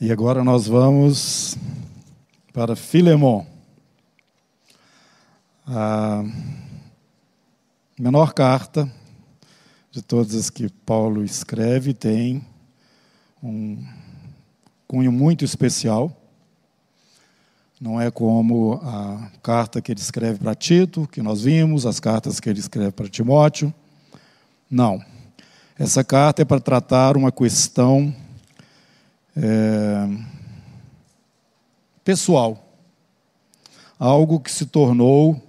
E agora nós vamos para Filemon. A menor carta de todas as que Paulo escreve tem um cunho muito especial. Não é como a carta que ele escreve para Tito, que nós vimos, as cartas que ele escreve para Timóteo. Não. Essa carta é para tratar uma questão é, pessoal. Algo que se tornou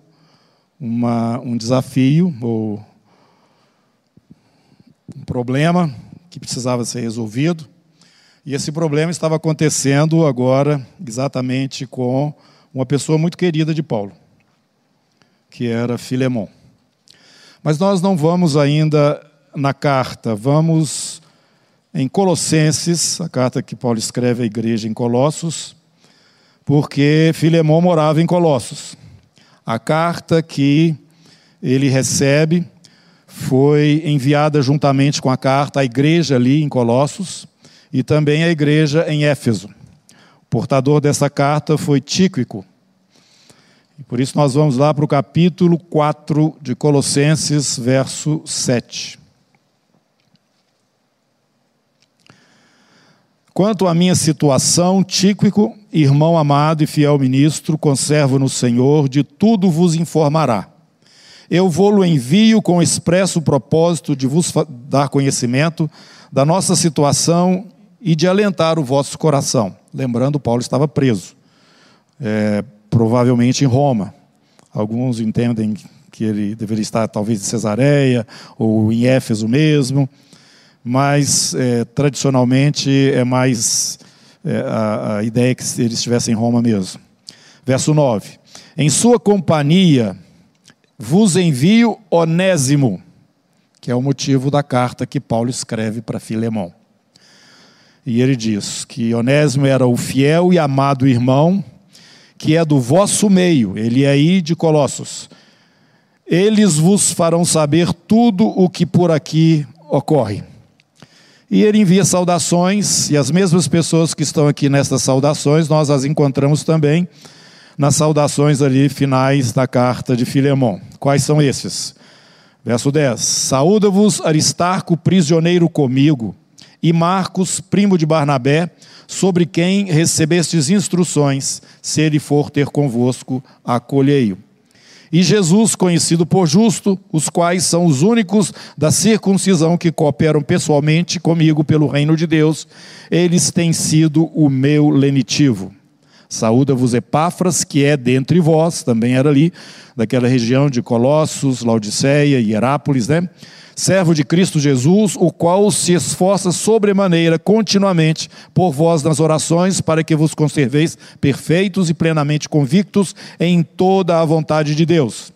uma, um desafio ou um problema que precisava ser resolvido. E esse problema estava acontecendo agora exatamente com uma pessoa muito querida de Paulo, que era Filemão. Mas nós não vamos ainda na carta, vamos em Colossenses, a carta que Paulo escreve à igreja em Colossos, porque Filemão morava em Colossos. A carta que ele recebe foi enviada juntamente com a carta à igreja ali em Colossos e também à igreja em Éfeso. O portador dessa carta foi Tíquico. E por isso nós vamos lá para o capítulo 4 de Colossenses, verso 7. Quanto à minha situação, Tíquico, irmão amado e fiel ministro, conservo no Senhor, de tudo vos informará. Eu vou-lo envio com expresso propósito de vos dar conhecimento da nossa situação e de alentar o vosso coração. Lembrando, Paulo estava preso, é, provavelmente em Roma. Alguns entendem que ele deveria estar talvez em Cesareia ou em Éfeso mesmo mas é, tradicionalmente é mais é, a, a, ideia que ele estivesse em Roma mesmo. Verso 9: Em sua companhia vos envio Onésimo, que é o motivo da carta que Paulo escreve para Filemão. E ele diz que Onésimo era o fiel e amado irmão, que é do vosso meio, ele é aí de Colossos. Eles vos farão saber tudo o que por aqui ocorre. E ele envia saudações, e as mesmas pessoas que estão aqui nessas saudações, nós as encontramos também nas saudações ali finais da carta de Filemão. Quais são esses? Verso 10: Saúda-vos Aristarco, prisioneiro comigo, e Marcos, primo de Barnabé, sobre quem recebestes instruções, se ele for ter convosco, acolhei-o e Jesus, conhecido por justo, os quais são os únicos da circuncisão que cooperam pessoalmente comigo pelo reino de Deus, eles têm sido o meu lenitivo. Saúda-vos Epáfras, que é dentre vós, também era ali, daquela região de Colossos, Laodiceia e Herápolis, né? Servo de Cristo Jesus, o qual se esforça sobremaneira continuamente por vós nas orações, para que vos conserveis perfeitos e plenamente convictos em toda a vontade de Deus.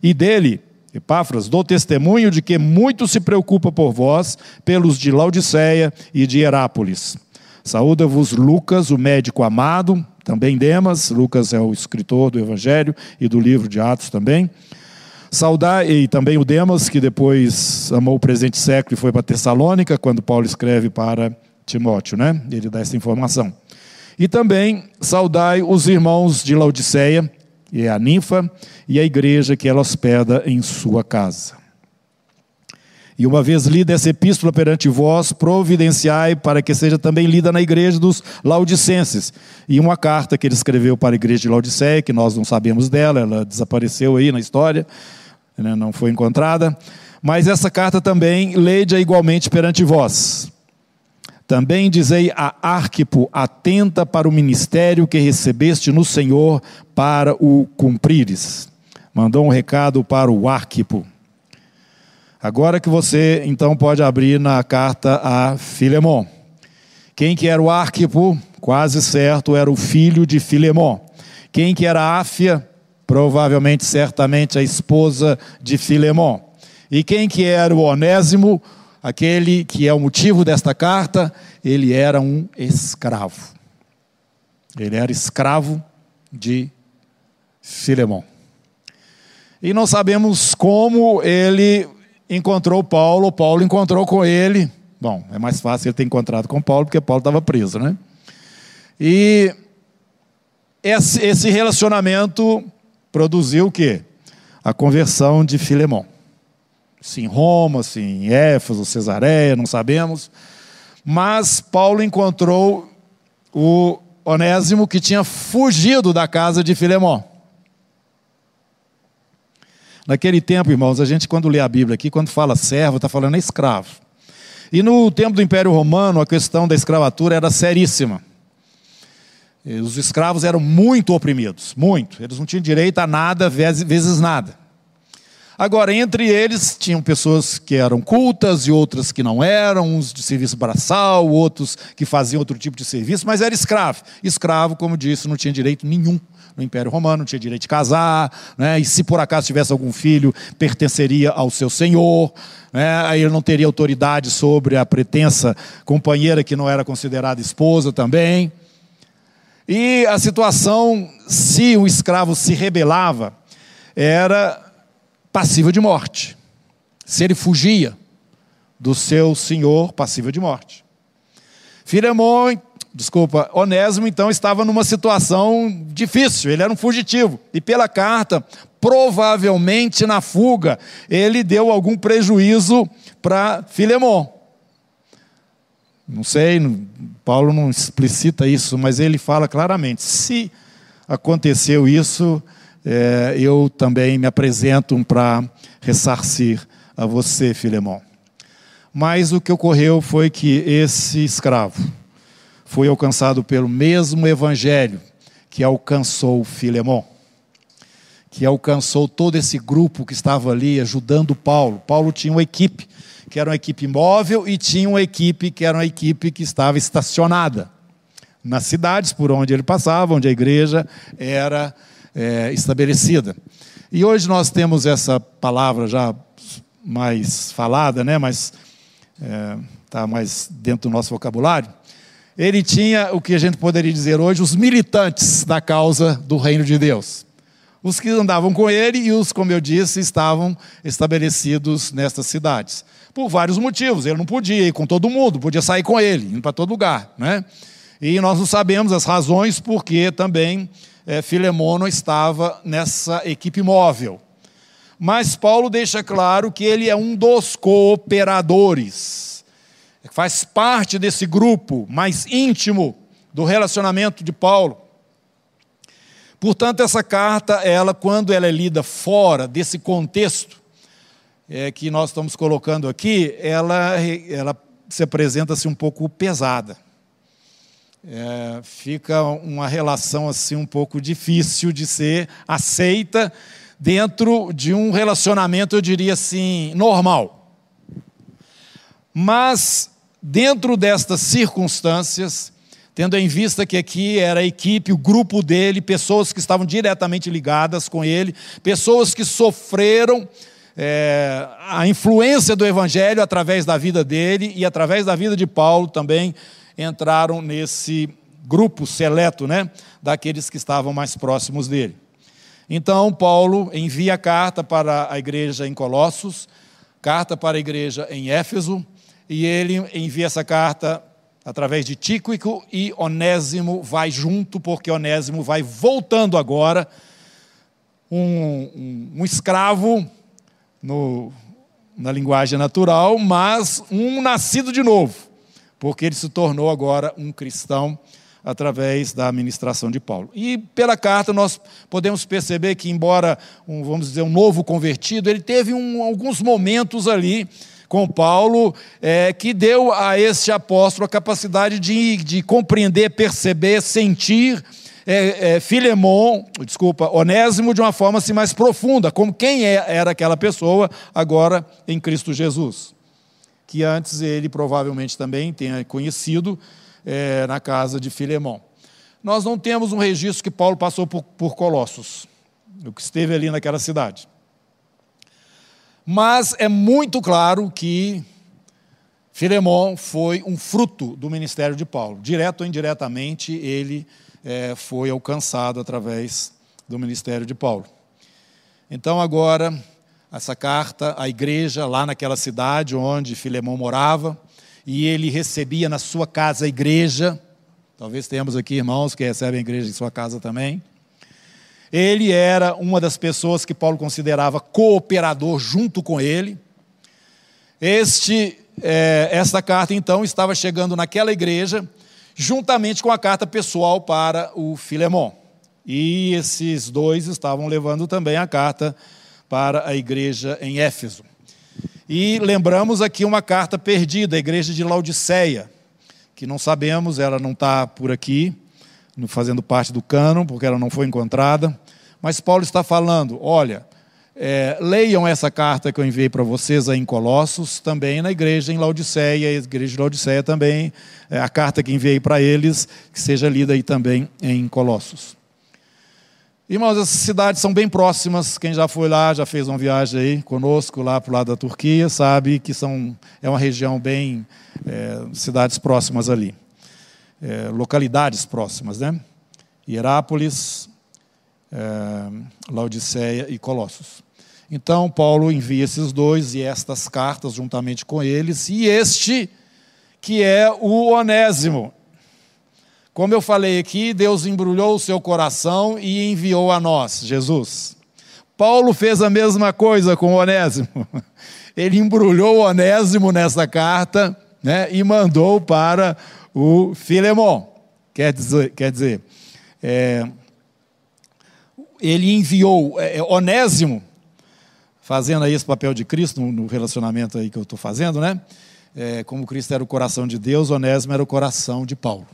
E dele, Epáfras, dou testemunho de que muito se preocupa por vós, pelos de Laodiceia e de Herápolis. Saúda-vos Lucas, o médico amado, também Demas, Lucas é o escritor do Evangelho e do livro de Atos também. Saudar, e também o Demas, que depois amou o presente século e foi para Tessalônica, quando Paulo escreve para Timóteo, né? Ele dá essa informação. E também saudai os irmãos de Laodiceia, e a ninfa, e a igreja que ela hospeda em sua casa. E uma vez lida essa epístola perante vós, providenciai para que seja também lida na igreja dos Laodicenses. E uma carta que ele escreveu para a igreja de Laodiceia, que nós não sabemos dela, ela desapareceu aí na história, né, não foi encontrada. Mas essa carta também leia igualmente perante vós. Também dizei a Arquipo, atenta para o ministério que recebeste no Senhor para o cumprires. Mandou um recado para o Arquipo. Agora que você então pode abrir na carta a Filemon. Quem que era o Arquipo? Quase certo, era o filho de Filemon. Quem que era Áfia? Provavelmente, certamente, a esposa de Filemon. E quem que era o Onésimo? Aquele que é o motivo desta carta, ele era um escravo. Ele era escravo de Filemon. E não sabemos como ele encontrou Paulo, Paulo encontrou com ele. Bom, é mais fácil ele ter encontrado com Paulo, porque Paulo estava preso, né? E esse relacionamento produziu o quê? A conversão de Filemão. Se em Roma, se em Éfeso, Cesareia, não sabemos. Mas Paulo encontrou o Onésimo que tinha fugido da casa de Filemão. Naquele tempo, irmãos, a gente quando lê a Bíblia aqui, quando fala servo, está falando escravo. E no tempo do Império Romano, a questão da escravatura era seríssima. Os escravos eram muito oprimidos, muito. Eles não tinham direito a nada, vezes nada. Agora, entre eles, tinham pessoas que eram cultas e outras que não eram, uns de serviço braçal, outros que faziam outro tipo de serviço, mas era escravo. Escravo, como disse, não tinha direito nenhum no Império Romano, não tinha direito de casar, né? e se por acaso tivesse algum filho, pertenceria ao seu senhor, né? aí ele não teria autoridade sobre a pretensa companheira que não era considerada esposa também. E a situação, se o escravo se rebelava, era passível de morte. Se ele fugia do seu senhor, passível de morte. Filemon, desculpa, Onésimo então estava numa situação difícil, ele era um fugitivo. E pela carta, provavelmente na fuga, ele deu algum prejuízo para Filemon. Não sei, Paulo não explicita isso, mas ele fala claramente: se aconteceu isso, é, eu também me apresento para ressarcir a você, Filemão. Mas o que ocorreu foi que esse escravo foi alcançado pelo mesmo evangelho que alcançou Filemão, que alcançou todo esse grupo que estava ali ajudando Paulo. Paulo tinha uma equipe que era uma equipe móvel, e tinha uma equipe que era uma equipe que estava estacionada nas cidades por onde ele passava, onde a igreja era é, estabelecida. E hoje nós temos essa palavra já mais falada, né? mas está é, mais dentro do nosso vocabulário. Ele tinha o que a gente poderia dizer hoje, os militantes da causa do reino de Deus os que andavam com ele e os, como eu disse, estavam estabelecidos nestas cidades. Por vários motivos. Ele não podia ir com todo mundo, podia sair com ele, indo para todo lugar. Né? E nós não sabemos as razões porque também é, Filemono estava nessa equipe móvel. Mas Paulo deixa claro que ele é um dos cooperadores, faz parte desse grupo mais íntimo do relacionamento de Paulo. Portanto, essa carta, ela, quando ela é lida fora desse contexto é, que nós estamos colocando aqui, ela, ela se apresenta-se um pouco pesada. É, fica uma relação assim um pouco difícil de ser aceita dentro de um relacionamento, eu diria assim, normal. Mas, dentro destas circunstâncias, tendo em vista que aqui era a equipe, o grupo dele, pessoas que estavam diretamente ligadas com ele, pessoas que sofreram é, a influência do Evangelho através da vida dele e através da vida de Paulo também entraram nesse grupo seleto, né, daqueles que estavam mais próximos dele. Então, Paulo envia carta para a igreja em Colossos, carta para a igreja em Éfeso, e ele envia essa carta através de Tíquico e Onésimo vai junto, porque Onésimo vai voltando agora, um, um, um escravo no, na linguagem natural, mas um nascido de novo, porque ele se tornou agora um cristão através da administração de Paulo. E pela carta nós podemos perceber que, embora, um, vamos dizer, um novo convertido, ele teve um, alguns momentos ali com Paulo, é, que deu a este apóstolo a capacidade de, de compreender, perceber, sentir é, é, Filemon, desculpa, Onésimo de uma forma assim mais profunda, como quem é, era aquela pessoa agora em Cristo Jesus. Que antes ele provavelmente também tenha conhecido é, na casa de Filemon. Nós não temos um registro que Paulo passou por, por Colossos, o que esteve ali naquela cidade. Mas é muito claro que Filemão foi um fruto do ministério de Paulo. Direto ou indiretamente, ele é, foi alcançado através do ministério de Paulo. Então, agora, essa carta à igreja lá naquela cidade onde Filemão morava, e ele recebia na sua casa a igreja, Talvez tenhamos aqui irmãos que recebem a igreja em sua casa também. Ele era uma das pessoas que Paulo considerava cooperador junto com ele. Este, é, esta carta, então, estava chegando naquela igreja, juntamente com a carta pessoal para o Filemão. E esses dois estavam levando também a carta para a igreja em Éfeso. E lembramos aqui uma carta perdida, a igreja de Laodiceia, que não sabemos, ela não está por aqui, fazendo parte do cânon, porque ela não foi encontrada. Mas Paulo está falando: olha, é, leiam essa carta que eu enviei para vocês aí em Colossos, também na igreja em Laodiceia, a igreja de Laodiceia também, é a carta que enviei para eles, que seja lida aí também em Colossos. Irmãos, essas cidades são bem próximas. Quem já foi lá, já fez uma viagem aí conosco, lá para o lado da Turquia, sabe que são, é uma região bem. É, cidades próximas ali é, localidades próximas, né? Hierápolis, é, Laodiceia e Colossos. Então, Paulo envia esses dois e estas cartas juntamente com eles, e este, que é o Onésimo. Como eu falei aqui, Deus embrulhou o seu coração e enviou a nós, Jesus. Paulo fez a mesma coisa com Onésimo. Ele embrulhou o Onésimo nessa carta né, e mandou para o Filemon. Quer dizer, quer dizer é, ele enviou é, é, Onésimo, fazendo aí esse papel de Cristo no, relacionamento aí que eu estou fazendo, né? É, como Cristo era o coração de Deus, Onésimo era o coração de Paulo.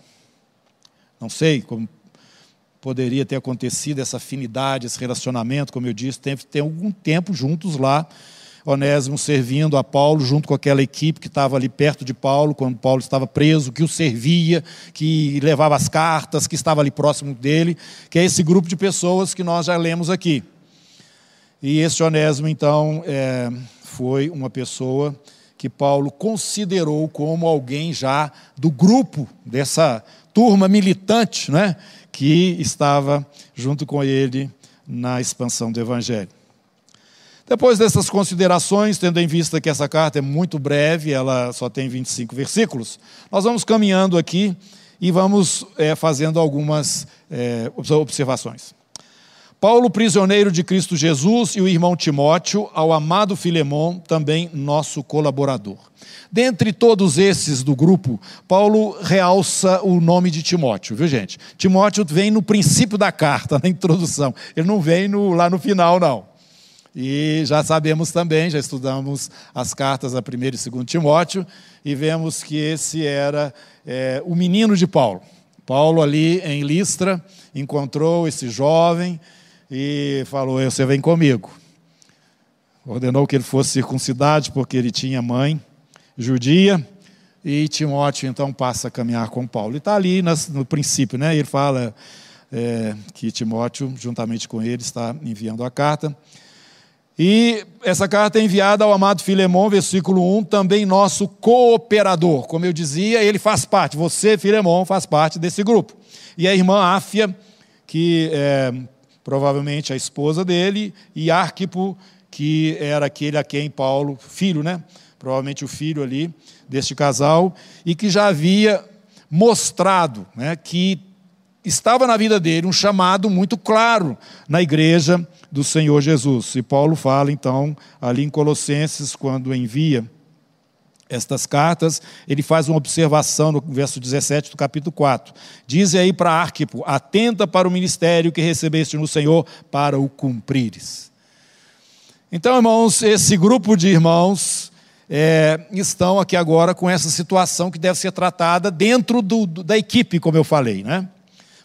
Não sei como poderia ter acontecido essa afinidade, esse relacionamento, como eu disse, tem algum tempo juntos lá, Onésimo servindo a Paulo, junto com aquela equipe que estava ali perto de Paulo, quando Paulo estava preso, que o servia, que levava as cartas, que estava ali próximo dele, que é esse grupo de pessoas que nós já lemos aqui. E esse Onésimo, então, é, foi uma pessoa que Paulo considerou como alguém já do grupo, dessa turma militante, né, que estava junto com ele na expansão do Evangelho. Depois dessas considerações, tendo em vista que essa carta é muito breve, ela só tem 25 versículos, nós vamos caminhando aqui e vamos é, fazendo algumas é, observações. Paulo, prisioneiro de Cristo Jesus, e o irmão Timóteo, ao amado Filemão, também nosso colaborador. Dentre todos esses do grupo, Paulo realça o nome de Timóteo, viu gente? Timóteo vem no princípio da carta, na introdução, ele não vem no, lá no final, não. E já sabemos também, já estudamos as cartas a 1 e 2 Timóteo, e vemos que esse era é, o menino de Paulo. Paulo, ali em Listra, encontrou esse jovem e falou: Você vem comigo. Ordenou que ele fosse circuncidado, porque ele tinha mãe judia, e Timóteo então passa a caminhar com Paulo. E está ali no princípio, né? ele fala é, que Timóteo, juntamente com ele, está enviando a carta. E essa carta é enviada ao amado Filemão, versículo 1, também nosso cooperador. Como eu dizia, ele faz parte, você, Filemão, faz parte desse grupo. E a irmã Áfia, que é provavelmente a esposa dele, e Arquipo, que era aquele a quem Paulo, filho, né? Provavelmente o filho ali deste casal, e que já havia mostrado né, que estava na vida dele um chamado muito claro na igreja do Senhor Jesus. E Paulo fala então ali em Colossenses, quando envia estas cartas, ele faz uma observação no verso 17 do capítulo 4. Diz aí para Arquipo: atenta para o ministério que recebeste no Senhor para o cumprires. Então, irmãos, esse grupo de irmãos é, estão aqui agora com essa situação que deve ser tratada dentro do, do, da equipe, como eu falei, né?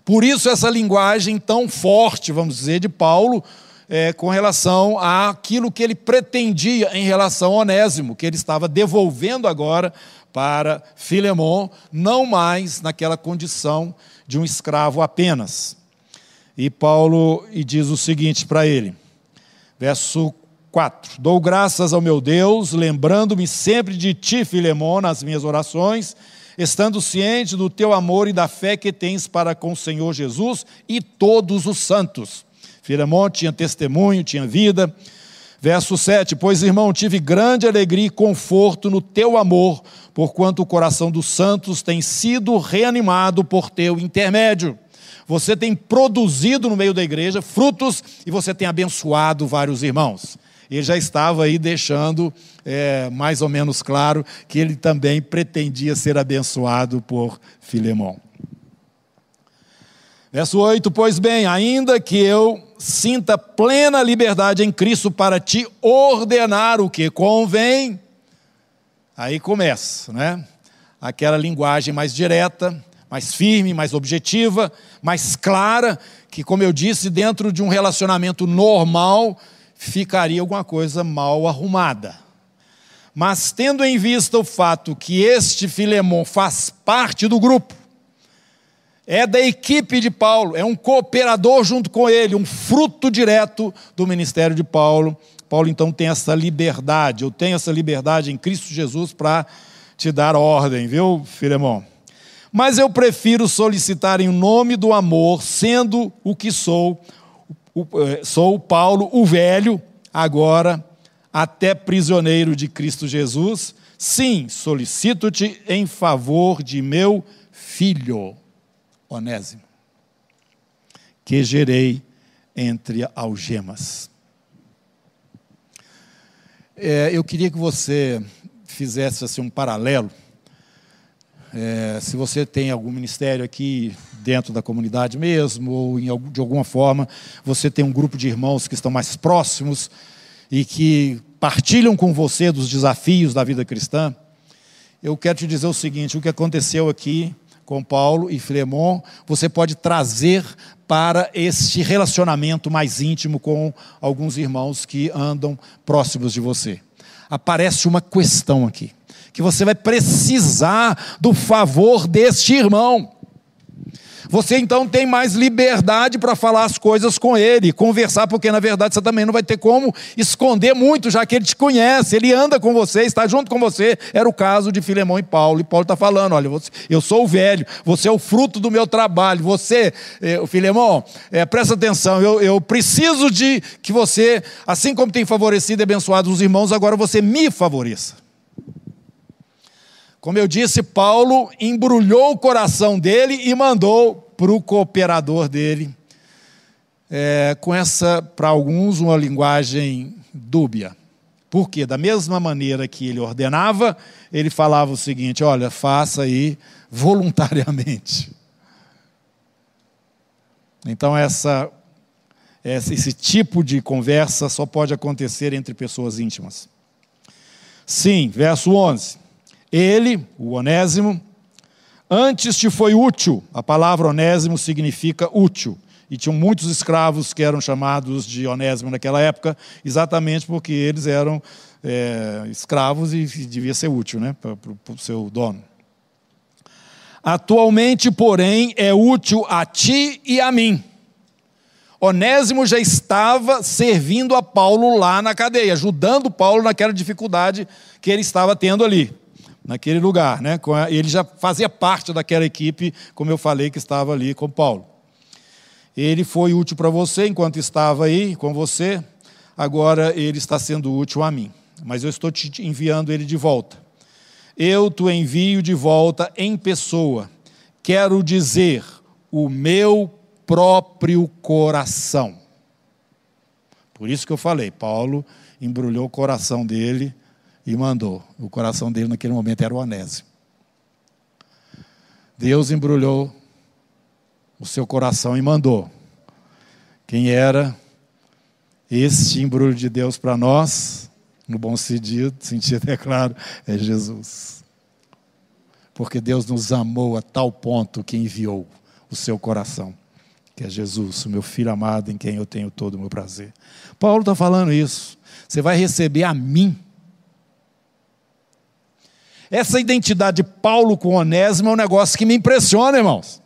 Por isso, essa linguagem tão forte, vamos dizer, de Paulo, é, com relação àquilo que ele pretendia em relação ao Onésimo, que ele estava devolvendo agora para Filemon, não mais naquela condição de um escravo apenas. E Paulo e diz o seguinte para ele, verso 4: Dou graças ao meu Deus, lembrando-me sempre de ti, Filemon, nas minhas orações estando ciente do teu amor e da fé que tens para com o Senhor Jesus e todos os santos. Filemão tinha testemunho, tinha vida. Verso 7: Pois, irmão, tive grande alegria e conforto no teu amor, porquanto o coração dos santos tem sido reanimado por teu intermédio. Você tem produzido no meio da igreja frutos e você tem abençoado vários irmãos. Ele já estava aí deixando é, mais ou menos claro que ele também pretendia ser abençoado por Filemão. Verso 8: Pois bem, ainda que eu sinta plena liberdade em Cristo para te ordenar o que convém, aí começa, né? Aquela linguagem mais direta, mais firme, mais objetiva, mais clara, que, como eu disse, dentro de um relacionamento normal, ficaria alguma coisa mal arrumada. Mas tendo em vista o fato que este Filemão faz parte do grupo, é da equipe de Paulo, é um cooperador junto com ele, um fruto direto do ministério de Paulo. Paulo então tem essa liberdade, eu tenho essa liberdade em Cristo Jesus para te dar ordem, viu, Filemão? Mas eu prefiro solicitar em nome do amor, sendo o que sou, eh, sou Paulo, o velho, agora até prisioneiro de Cristo Jesus. Sim, solicito-te em favor de meu filho Onésimo, que gerei entre algemas. É, eu queria que você fizesse assim, um paralelo. É, se você tem algum ministério aqui dentro da comunidade mesmo, ou em, de alguma forma você tem um grupo de irmãos que estão mais próximos e que partilham com você dos desafios da vida cristã, eu quero te dizer o seguinte: o que aconteceu aqui com Paulo e Filemon, você pode trazer para este relacionamento mais íntimo com alguns irmãos que andam próximos de você. Aparece uma questão aqui, que você vai precisar do favor deste irmão. Você então tem mais liberdade para falar as coisas com ele, conversar, porque na verdade você também não vai ter como esconder muito, já que ele te conhece, ele anda com você, está junto com você. Era o caso de Filemão e Paulo. E Paulo está falando: olha, eu sou o velho, você é o fruto do meu trabalho. Você, eh, Filemão, é, presta atenção, eu, eu preciso de que você, assim como tem favorecido e abençoado os irmãos, agora você me favoreça. Como eu disse, Paulo embrulhou o coração dele e mandou para o cooperador dele, é, com essa, para alguns, uma linguagem dúbia. Por quê? Da mesma maneira que ele ordenava, ele falava o seguinte: olha, faça aí voluntariamente. Então, essa, esse tipo de conversa só pode acontecer entre pessoas íntimas. Sim, verso 11. Ele, o Onésimo, antes te foi útil. A palavra Onésimo significa útil. E tinham muitos escravos que eram chamados de Onésimo naquela época, exatamente porque eles eram é, escravos e devia ser útil né, para o seu dono. Atualmente, porém, é útil a ti e a mim. Onésimo já estava servindo a Paulo lá na cadeia, ajudando Paulo naquela dificuldade que ele estava tendo ali naquele lugar. Né? Ele já fazia parte daquela equipe, como eu falei, que estava ali com Paulo. Ele foi útil para você enquanto estava aí com você, agora ele está sendo útil a mim. Mas eu estou te enviando ele de volta. Eu te envio de volta em pessoa. Quero dizer, o meu próprio coração. Por isso que eu falei, Paulo embrulhou o coração dele e mandou. O coração dele naquele momento era o Onésimo. Deus embrulhou o seu coração e mandou. Quem era este embrulho de Deus para nós, no bom sentido, sentido é claro, é Jesus. Porque Deus nos amou a tal ponto que enviou o seu coração, que é Jesus, o meu filho amado em quem eu tenho todo o meu prazer. Paulo está falando isso. Você vai receber a mim essa identidade de Paulo com Onésimo é um negócio que me impressiona, irmãos.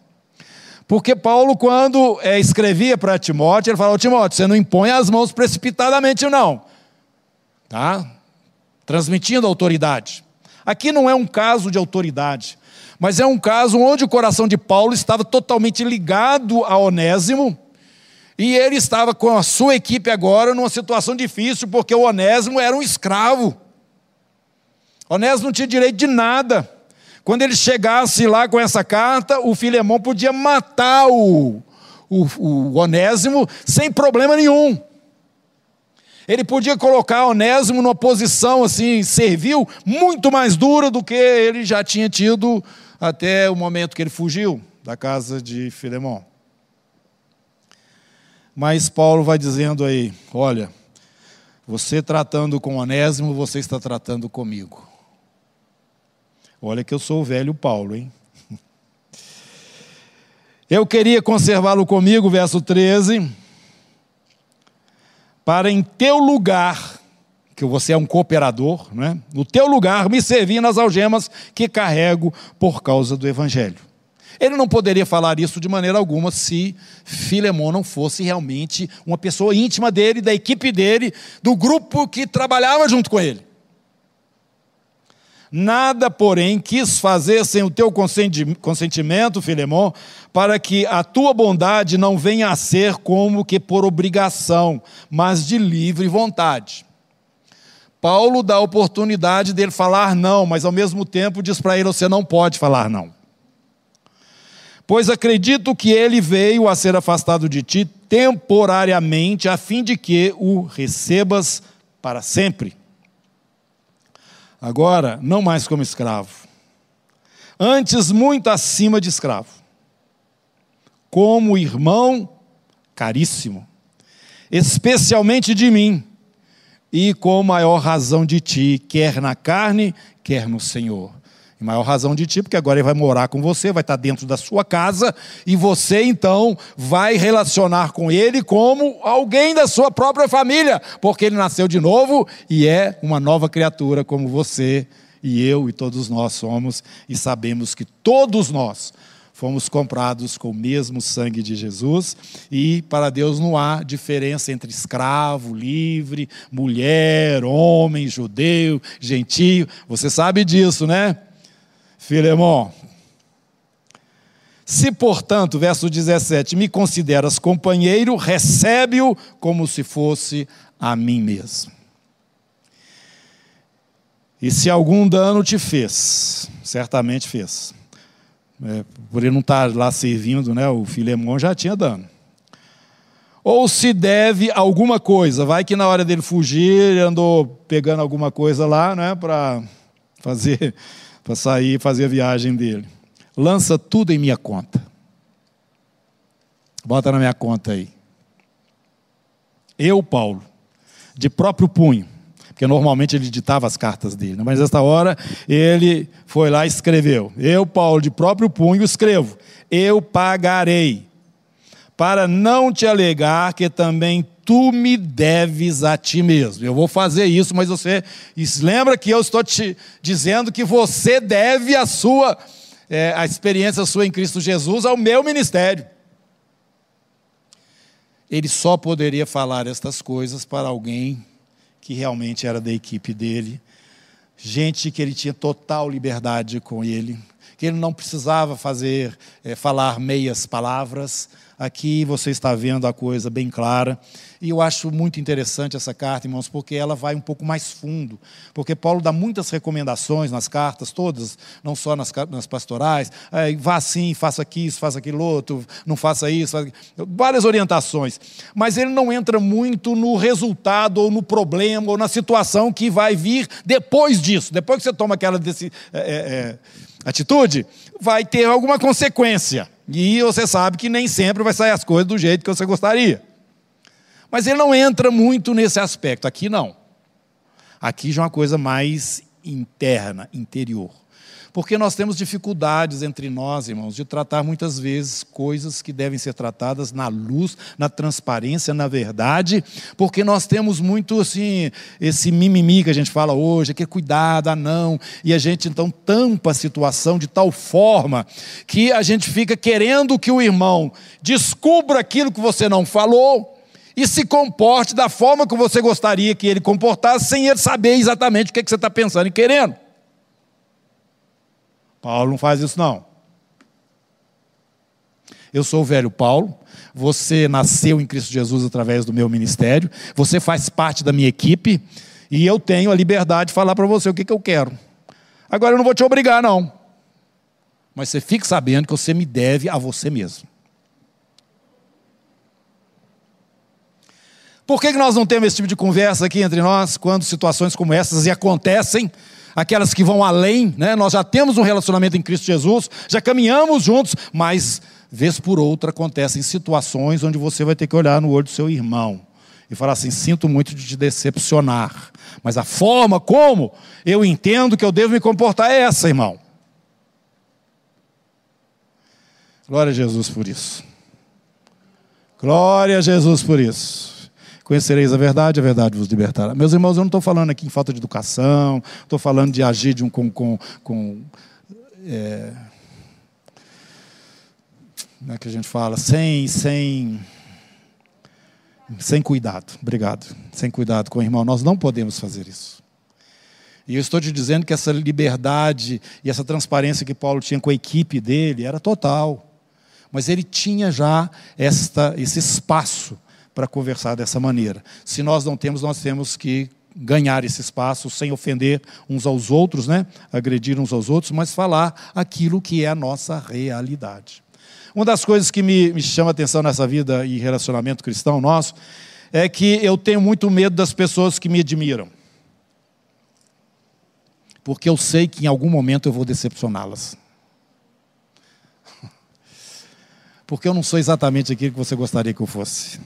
Porque Paulo, quando é, escrevia para Timóteo, ele falava: Timóteo, você não impõe as mãos precipitadamente, não. Tá? Transmitindo autoridade. Aqui não é um caso de autoridade, mas é um caso onde o coração de Paulo estava totalmente ligado a Onésimo E ele estava com a sua equipe agora numa situação difícil, porque o Onésimo era um escravo. Onésimo não tinha direito de nada. Quando ele chegasse lá com essa carta, o Filemão podia matar o, o, o Onésimo sem problema nenhum. Ele podia colocar Onésimo numa posição assim, servil, muito mais dura do que ele já tinha tido até o momento que ele fugiu da casa de Filemão. Mas Paulo vai dizendo aí: olha, você tratando com Onésimo, você está tratando comigo. Olha que eu sou o velho Paulo, hein? Eu queria conservá-lo comigo, verso 13, para em teu lugar, que você é um cooperador, né? no teu lugar me servir nas algemas que carrego por causa do Evangelho. Ele não poderia falar isso de maneira alguma se Filemão não fosse realmente uma pessoa íntima dele, da equipe dele, do grupo que trabalhava junto com ele. Nada, porém, quis fazer sem o teu consentimento, Filemão, para que a tua bondade não venha a ser como que por obrigação, mas de livre vontade. Paulo dá a oportunidade dele falar não, mas ao mesmo tempo diz para ele: você não pode falar não. Pois acredito que ele veio a ser afastado de ti temporariamente, a fim de que o recebas para sempre. Agora, não mais como escravo, antes muito acima de escravo, como irmão caríssimo, especialmente de mim, e com maior razão de ti, quer na carne, quer no Senhor em maior razão de ti, porque agora ele vai morar com você, vai estar dentro da sua casa, e você então vai relacionar com ele como alguém da sua própria família, porque ele nasceu de novo e é uma nova criatura como você e eu e todos nós somos, e sabemos que todos nós fomos comprados com o mesmo sangue de Jesus, e para Deus não há diferença entre escravo, livre, mulher, homem, judeu, gentio. Você sabe disso, né? Filemão. Se, portanto, verso 17, me consideras companheiro, recebe-o como se fosse a mim mesmo. E se algum dano te fez, certamente fez. É, por ele não estar lá servindo, né, o Filemão já tinha dano. Ou se deve alguma coisa, vai que na hora dele fugir, ele andou pegando alguma coisa lá, né, para fazer para sair e fazer a viagem dele. Lança tudo em minha conta. Bota na minha conta aí. Eu, Paulo, de próprio punho, porque normalmente ele ditava as cartas dele, né? mas esta hora ele foi lá e escreveu. Eu, Paulo, de próprio punho, escrevo: Eu pagarei, para não te alegar que também tu me deves a ti mesmo. Eu vou fazer isso, mas você lembra que eu estou te dizendo que você deve a sua é, a experiência sua em Cristo Jesus ao meu ministério. Ele só poderia falar estas coisas para alguém que realmente era da equipe dele, gente que ele tinha total liberdade com ele, que ele não precisava fazer é, falar meias palavras, Aqui você está vendo a coisa bem clara. E eu acho muito interessante essa carta, irmãos, porque ela vai um pouco mais fundo. Porque Paulo dá muitas recomendações nas cartas, todas, não só nas, nas pastorais. É, vá assim, faça aqui isso, faça aquilo outro, não faça isso. Faça... Várias orientações. Mas ele não entra muito no resultado, ou no problema, ou na situação que vai vir depois disso. Depois que você toma aquela desse, é, é, é atitude, vai ter alguma consequência. E você sabe que nem sempre vai sair as coisas do jeito que você gostaria. Mas ele não entra muito nesse aspecto. Aqui não. Aqui já é uma coisa mais interna, interior. Porque nós temos dificuldades entre nós, irmãos, de tratar muitas vezes coisas que devem ser tratadas na luz, na transparência, na verdade, porque nós temos muito assim, esse mimimi que a gente fala hoje, que é cuidado, ah, não, e a gente então tampa a situação de tal forma que a gente fica querendo que o irmão descubra aquilo que você não falou e se comporte da forma que você gostaria que ele comportasse, sem ele saber exatamente o que, é que você está pensando e querendo. Paulo não faz isso, não. Eu sou o velho Paulo. Você nasceu em Cristo Jesus através do meu ministério. Você faz parte da minha equipe. E eu tenho a liberdade de falar para você o que, que eu quero. Agora eu não vou te obrigar, não. Mas você fique sabendo que você me deve a você mesmo. Por que, que nós não temos esse tipo de conversa aqui entre nós quando situações como essas acontecem? Aquelas que vão além, né? nós já temos um relacionamento em Cristo Jesus, já caminhamos juntos, mas vez por outra acontecem situações onde você vai ter que olhar no olho do seu irmão e falar assim: sinto muito de te decepcionar, mas a forma como eu entendo que eu devo me comportar é essa, irmão. Glória a Jesus por isso. Glória a Jesus por isso. Conhecereis a verdade, a verdade vos libertará. Meus irmãos, eu não estou falando aqui em falta de educação, estou falando de agir de um, com. com, com é, como é que a gente fala? Sem, sem, sem cuidado. Obrigado. Sem cuidado com o irmão. Nós não podemos fazer isso. E eu estou te dizendo que essa liberdade e essa transparência que Paulo tinha com a equipe dele era total. Mas ele tinha já esta, esse espaço para conversar dessa maneira. Se nós não temos, nós temos que ganhar esse espaço sem ofender uns aos outros, né? agredir uns aos outros, mas falar aquilo que é a nossa realidade. Uma das coisas que me, me chama atenção nessa vida e relacionamento cristão nosso é que eu tenho muito medo das pessoas que me admiram. Porque eu sei que em algum momento eu vou decepcioná-las. Porque eu não sou exatamente aquilo que você gostaria que eu fosse.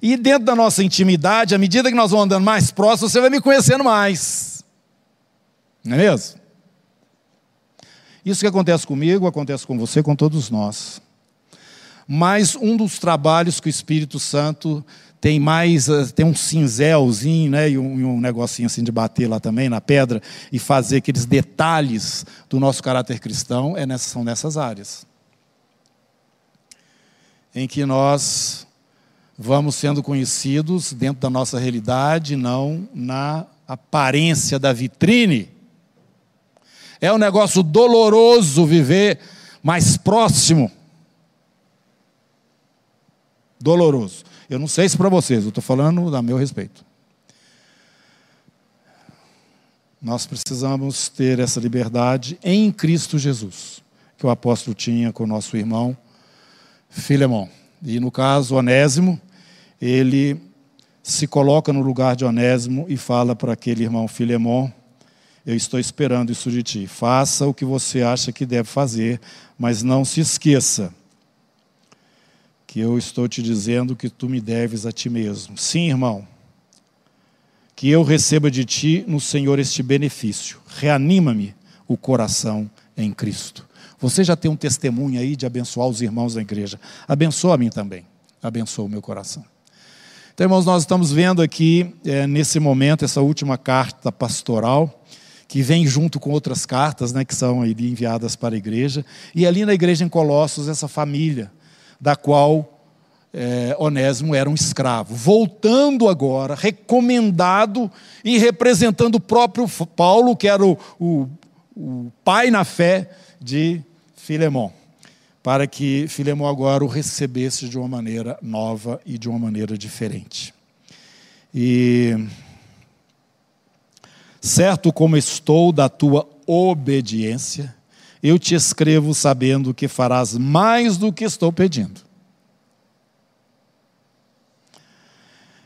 E dentro da nossa intimidade, à medida que nós vamos andando mais próximos, você vai me conhecendo mais. Não é mesmo? Isso que acontece comigo, acontece com você, com todos nós. Mas um dos trabalhos que o Espírito Santo tem mais, eh, tem um cinzelzinho, né, e um, e um negocinho assim de bater lá também na pedra e fazer aqueles detalhes do nosso caráter cristão, é nessas, são nessas áreas. Em que nós vamos sendo conhecidos dentro da nossa realidade, não na aparência da vitrine. É um negócio doloroso viver mais próximo. Doloroso. Eu não sei se para vocês, eu estou falando a meu respeito. Nós precisamos ter essa liberdade em Cristo Jesus, que o apóstolo tinha com o nosso irmão Filemão. E no caso, Onésimo, ele se coloca no lugar de Onésimo e fala para aquele irmão Filemão: Eu estou esperando isso de ti. Faça o que você acha que deve fazer, mas não se esqueça que eu estou te dizendo que tu me deves a ti mesmo. Sim, irmão. Que eu receba de ti no Senhor este benefício. Reanima-me o coração em Cristo. Você já tem um testemunho aí de abençoar os irmãos da igreja. Abençoa a mim também. Abençoa o meu coração. Então, irmãos, nós estamos vendo aqui, é, nesse momento, essa última carta pastoral, que vem junto com outras cartas né, que são enviadas para a igreja. E ali na igreja em Colossos, essa família, da qual é, Onésimo era um escravo, voltando agora, recomendado e representando o próprio Paulo, que era o, o, o pai na fé de Filemão para que Filemão agora o recebesse de uma maneira nova e de uma maneira diferente. E certo como estou da tua obediência, eu te escrevo sabendo que farás mais do que estou pedindo.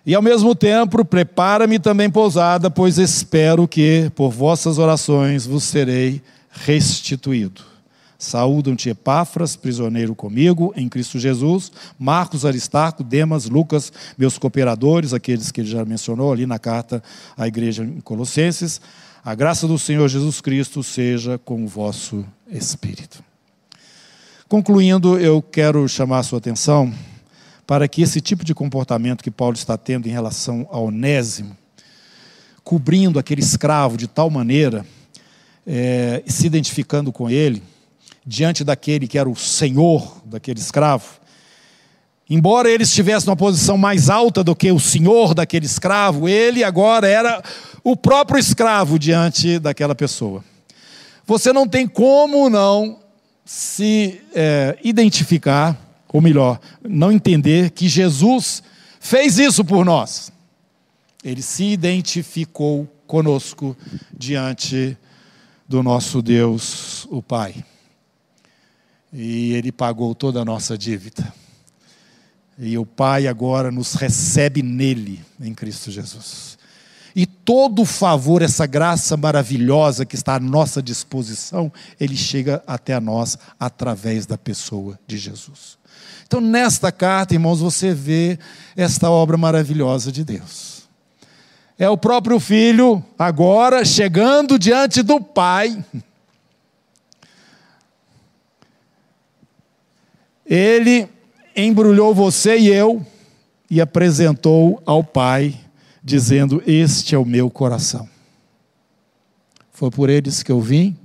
E ao mesmo tempo, prepara-me também pousada, pois espero que, por vossas orações, vos serei restituído. Saúdam-te Epáfras, prisioneiro comigo, em Cristo Jesus, Marcos, Aristarco, Demas, Lucas, meus cooperadores, aqueles que ele já mencionou ali na carta à igreja em Colossenses. A graça do Senhor Jesus Cristo seja com o vosso espírito. Concluindo, eu quero chamar a sua atenção para que esse tipo de comportamento que Paulo está tendo em relação ao Onésimo, cobrindo aquele escravo de tal maneira, é, se identificando com ele, diante daquele que era o senhor daquele escravo. Embora ele estivesse numa posição mais alta do que o senhor daquele escravo, ele agora era o próprio escravo diante daquela pessoa. Você não tem como não se é, identificar, ou melhor, não entender que Jesus fez isso por nós. Ele se identificou conosco diante do nosso Deus, o Pai. E ele pagou toda a nossa dívida. E o Pai agora nos recebe nele, em Cristo Jesus. E todo o favor, essa graça maravilhosa que está à nossa disposição, ele chega até a nós através da pessoa de Jesus. Então, nesta carta, irmãos, você vê esta obra maravilhosa de Deus. É o próprio Filho, agora chegando diante do Pai. Ele embrulhou você e eu e apresentou ao Pai dizendo: Este é o meu coração. Foi por eles que eu vim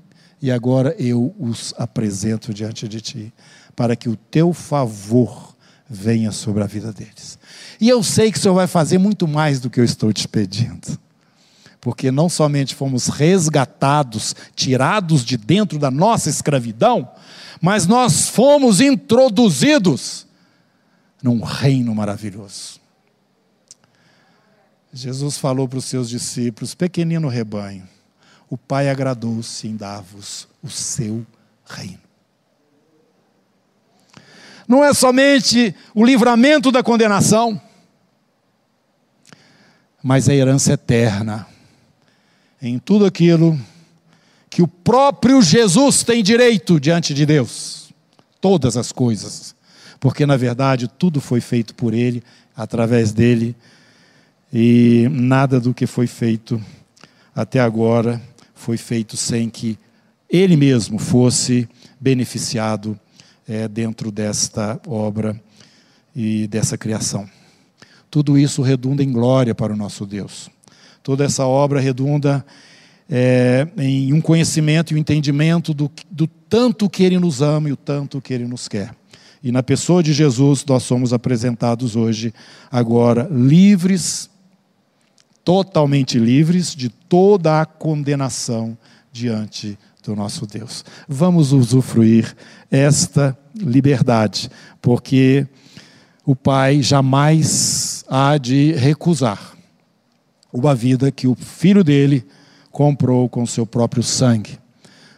e agora eu os apresento diante de ti, para que o teu favor venha sobre a vida deles. E eu sei que o Senhor vai fazer muito mais do que eu estou te pedindo. Porque não somente fomos resgatados, tirados de dentro da nossa escravidão, mas nós fomos introduzidos num reino maravilhoso. Jesus falou para os seus discípulos: pequenino rebanho, o Pai agradou-se em dar-vos o seu reino. Não é somente o livramento da condenação, mas a herança eterna em tudo aquilo que o próprio Jesus tem direito diante de Deus. Todas as coisas. Porque, na verdade, tudo foi feito por Ele, através dele e nada do que foi feito até agora foi feito sem que ele mesmo fosse beneficiado é, dentro desta obra e dessa criação. Tudo isso redunda em glória para o nosso Deus. Toda essa obra redunda é, em um conhecimento e um entendimento do, do tanto que Ele nos ama e o tanto que Ele nos quer. E na pessoa de Jesus, nós somos apresentados hoje, agora, livres totalmente livres de toda a condenação diante do nosso Deus. Vamos usufruir esta liberdade, porque o Pai jamais há de recusar uma vida que o filho dele comprou com seu próprio sangue.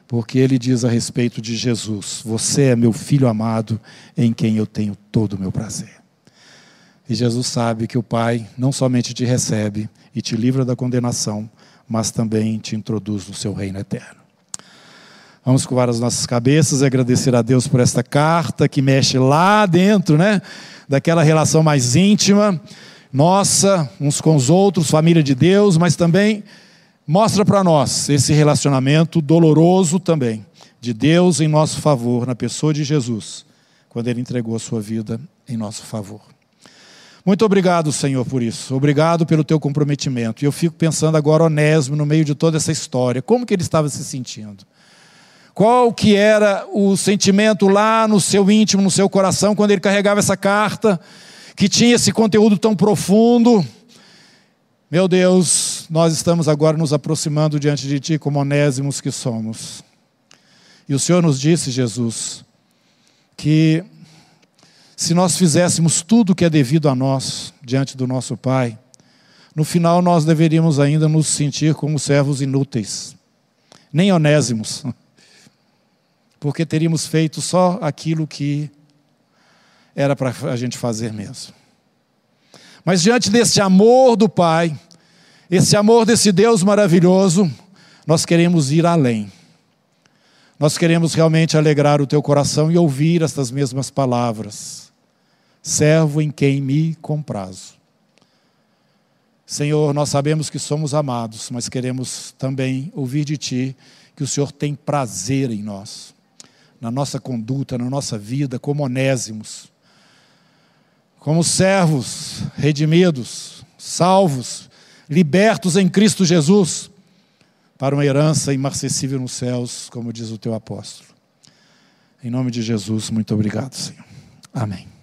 Porque ele diz a respeito de Jesus: Você é meu filho amado, em quem eu tenho todo o meu prazer. E Jesus sabe que o Pai não somente te recebe e te livra da condenação, mas também te introduz no seu reino eterno. Vamos curvar as nossas cabeças e agradecer a Deus por esta carta que mexe lá dentro, né? Daquela relação mais íntima, nossa, uns com os outros, família de Deus, mas também mostra para nós esse relacionamento doloroso também, de Deus em nosso favor, na pessoa de Jesus, quando Ele entregou a sua vida em nosso favor. Muito obrigado, Senhor, por isso. Obrigado pelo teu comprometimento. E eu fico pensando agora, Onésimo, no meio de toda essa história, como que ele estava se sentindo? Qual que era o sentimento lá no seu íntimo, no seu coração, quando ele carregava essa carta, que tinha esse conteúdo tão profundo? Meu Nós estamos agora nos aproximando diante de Ti como onésimos que somos. E o Senhor nos disse, Jesus, que se nós fizéssemos tudo o que é devido a nós diante do nosso Pai, no final nós deveríamos ainda nos sentir como servos inúteis, nem onésimos, porque teríamos feito só aquilo que era para a gente fazer mesmo. Mas diante desse amor do Pai, esse amor desse Deus maravilhoso, nós queremos ir além. Nós queremos realmente alegrar o teu coração e ouvir estas mesmas palavras servo em quem me comprazo. Senhor, nós sabemos que somos amados, mas queremos também ouvir de Ti que o Senhor tem prazer em nós, na nossa conduta, na nossa vida, como onésimos, como servos redimidos, salvos, libertos em Cristo Jesus, para uma herança imarcessível nos céus, como diz o Teu apóstolo. Em nome de Jesus, muito obrigado, Senhor. Amém.